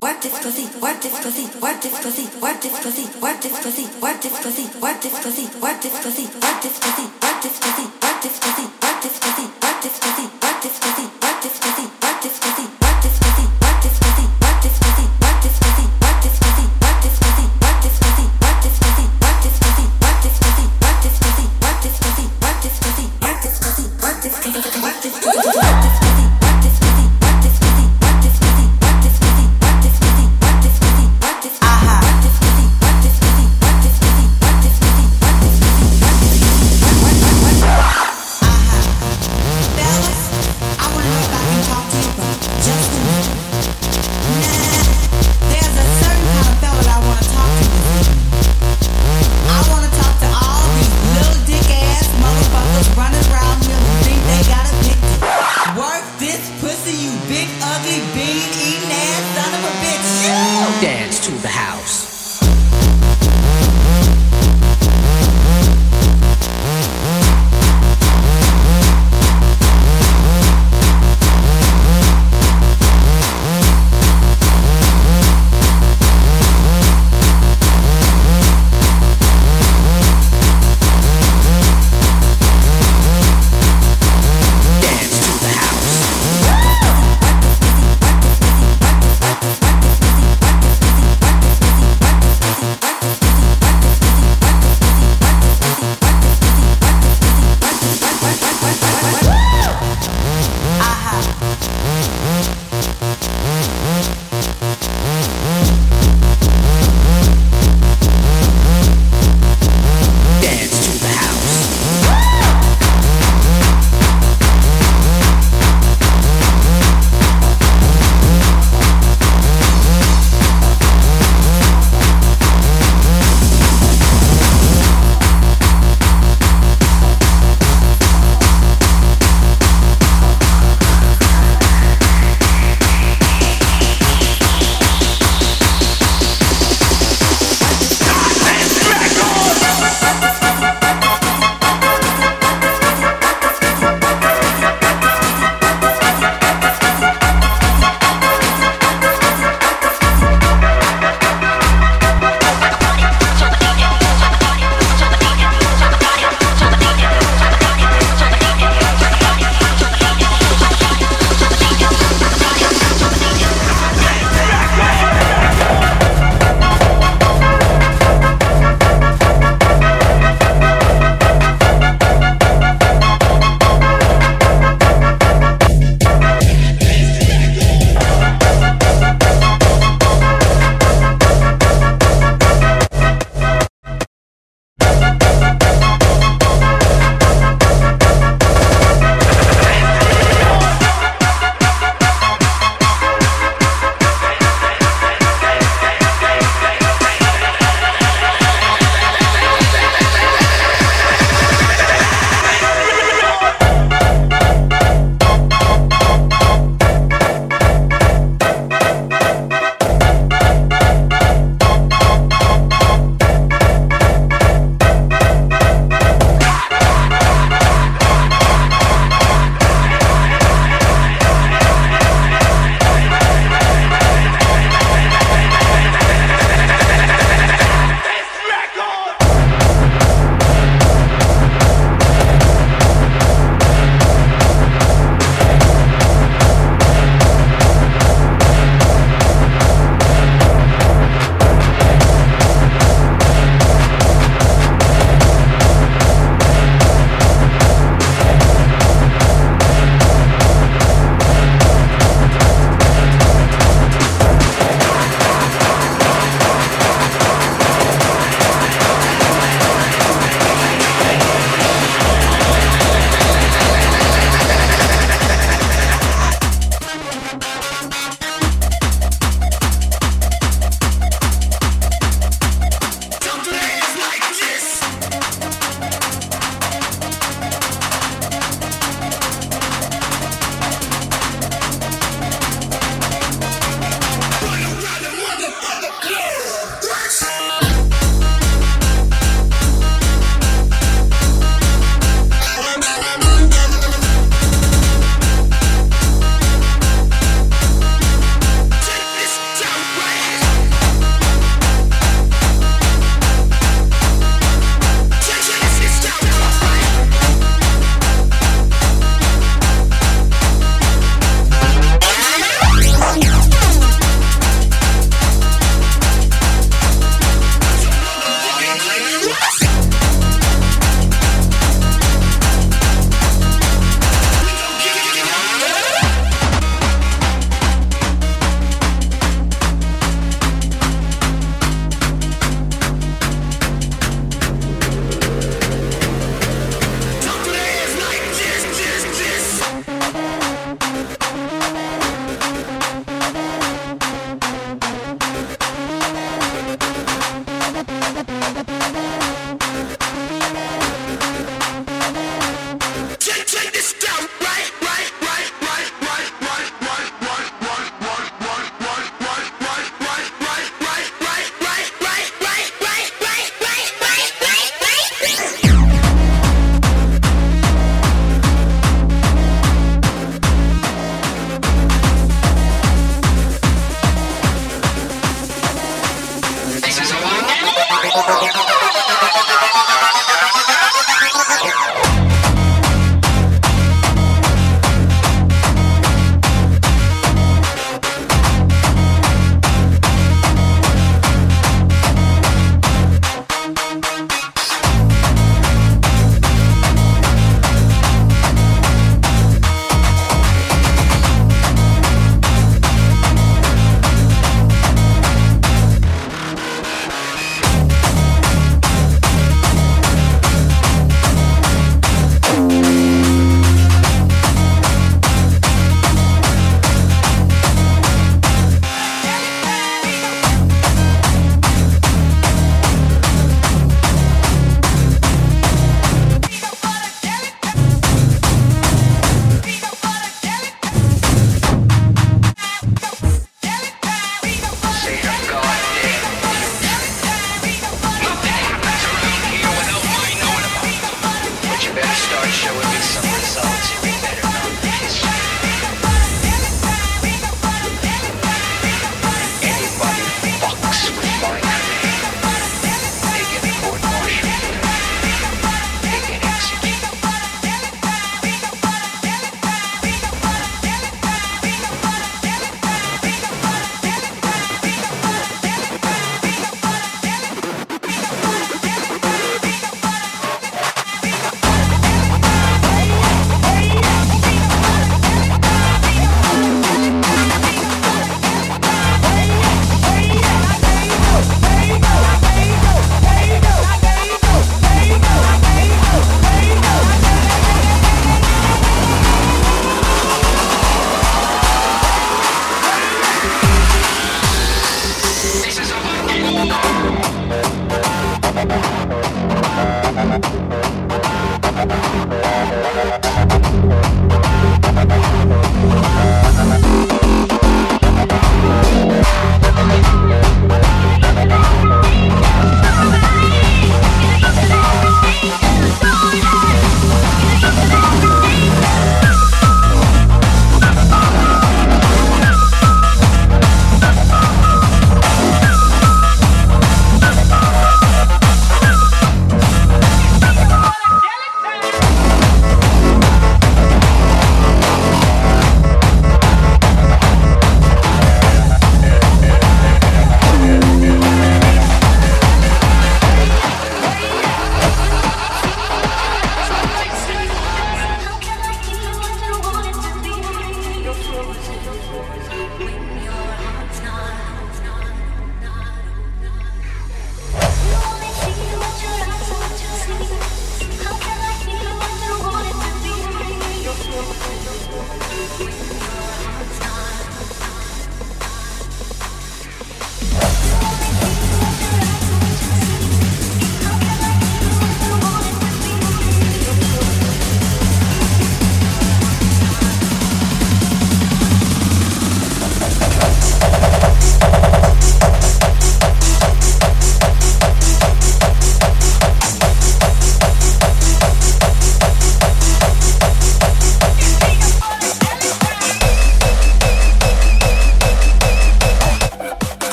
What difficulty? What difficulty? What difficulty? What difficulty? What difficulty? What difficulty? What difficulty? What difficulty? What difficulty? What difficulty? What difficulty? What difficulty? What difficulty? What difficulty? What difficulty? What difficulty? What difficulty?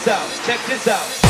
This out, check this out.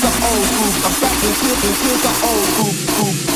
the old group. I'm back into, into the old group, group.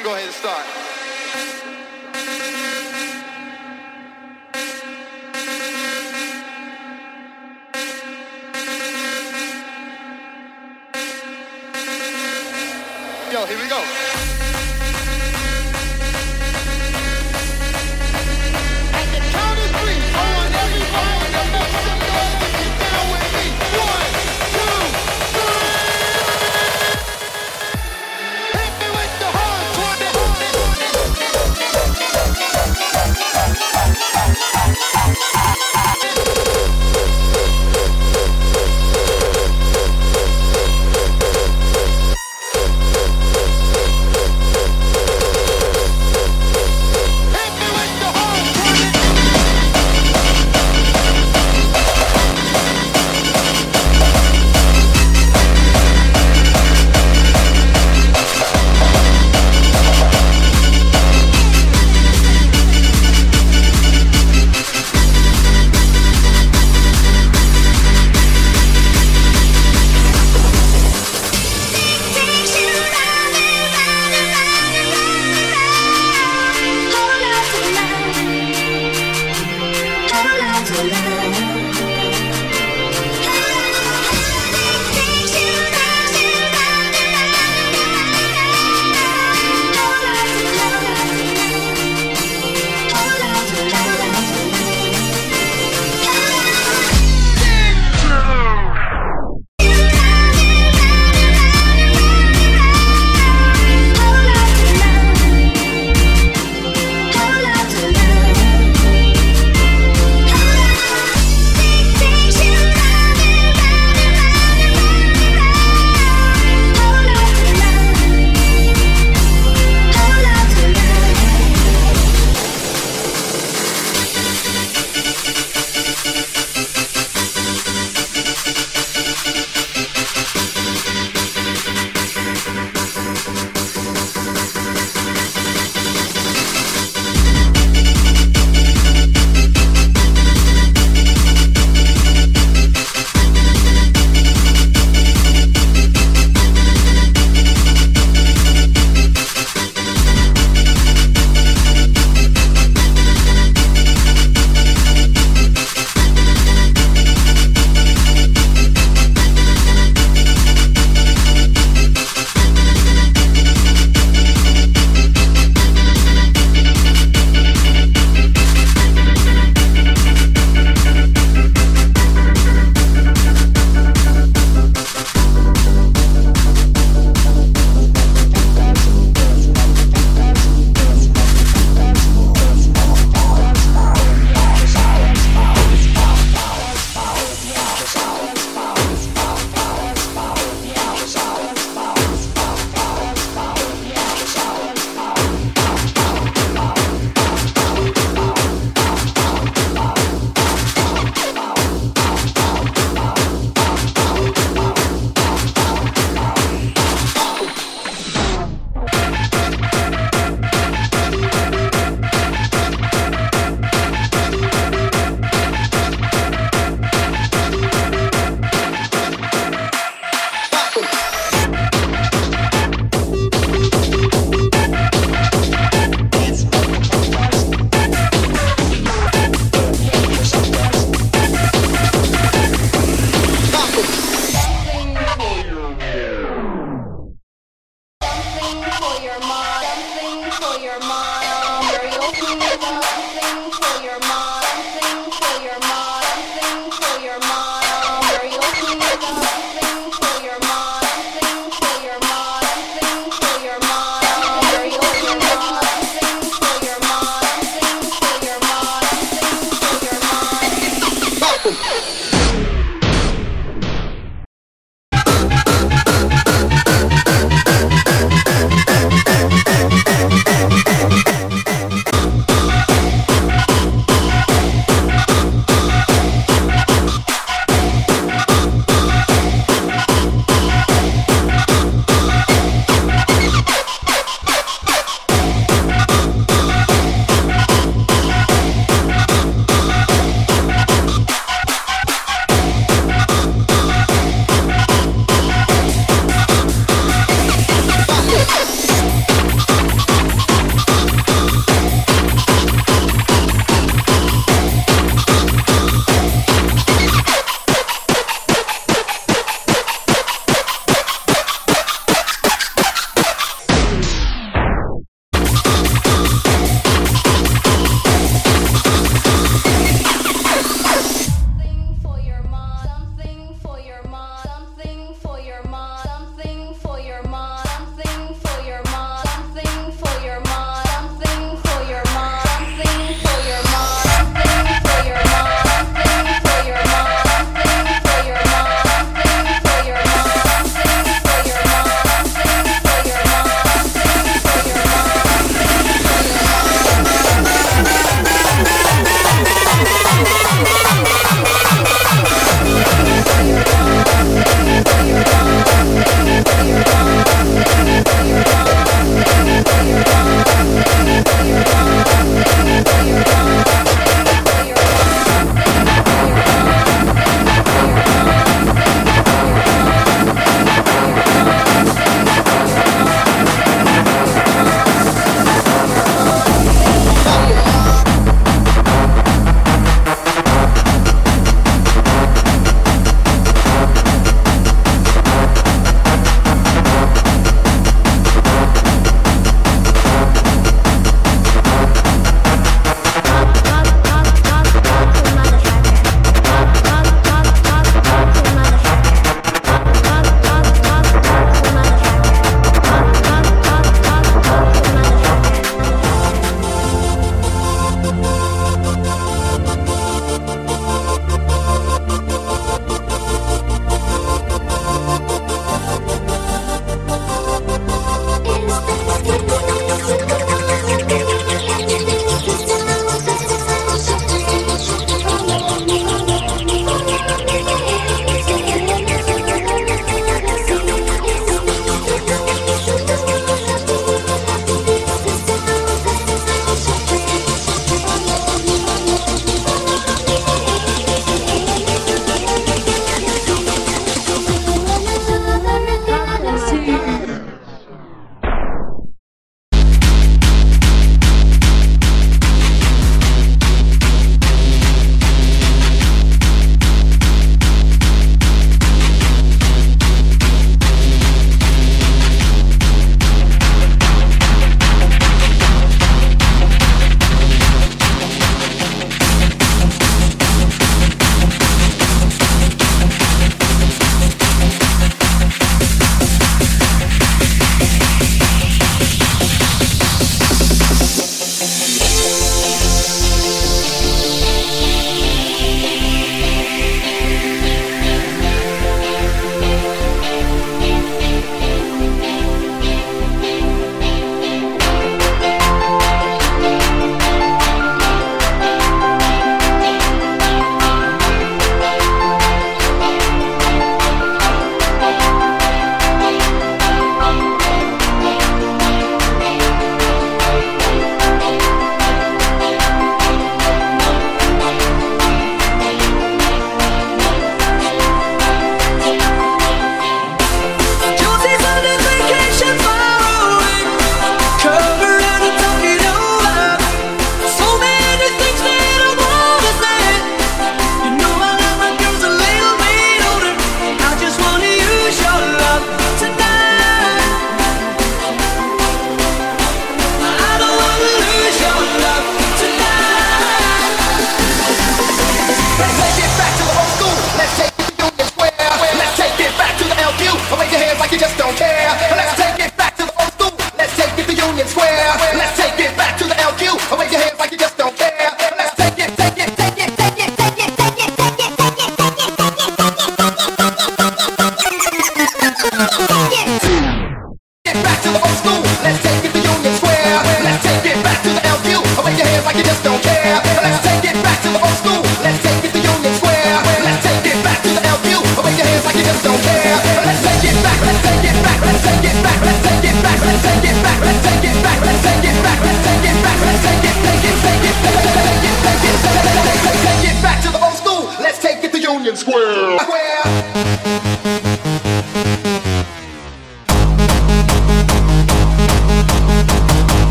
can go ahead and start.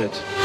Ganz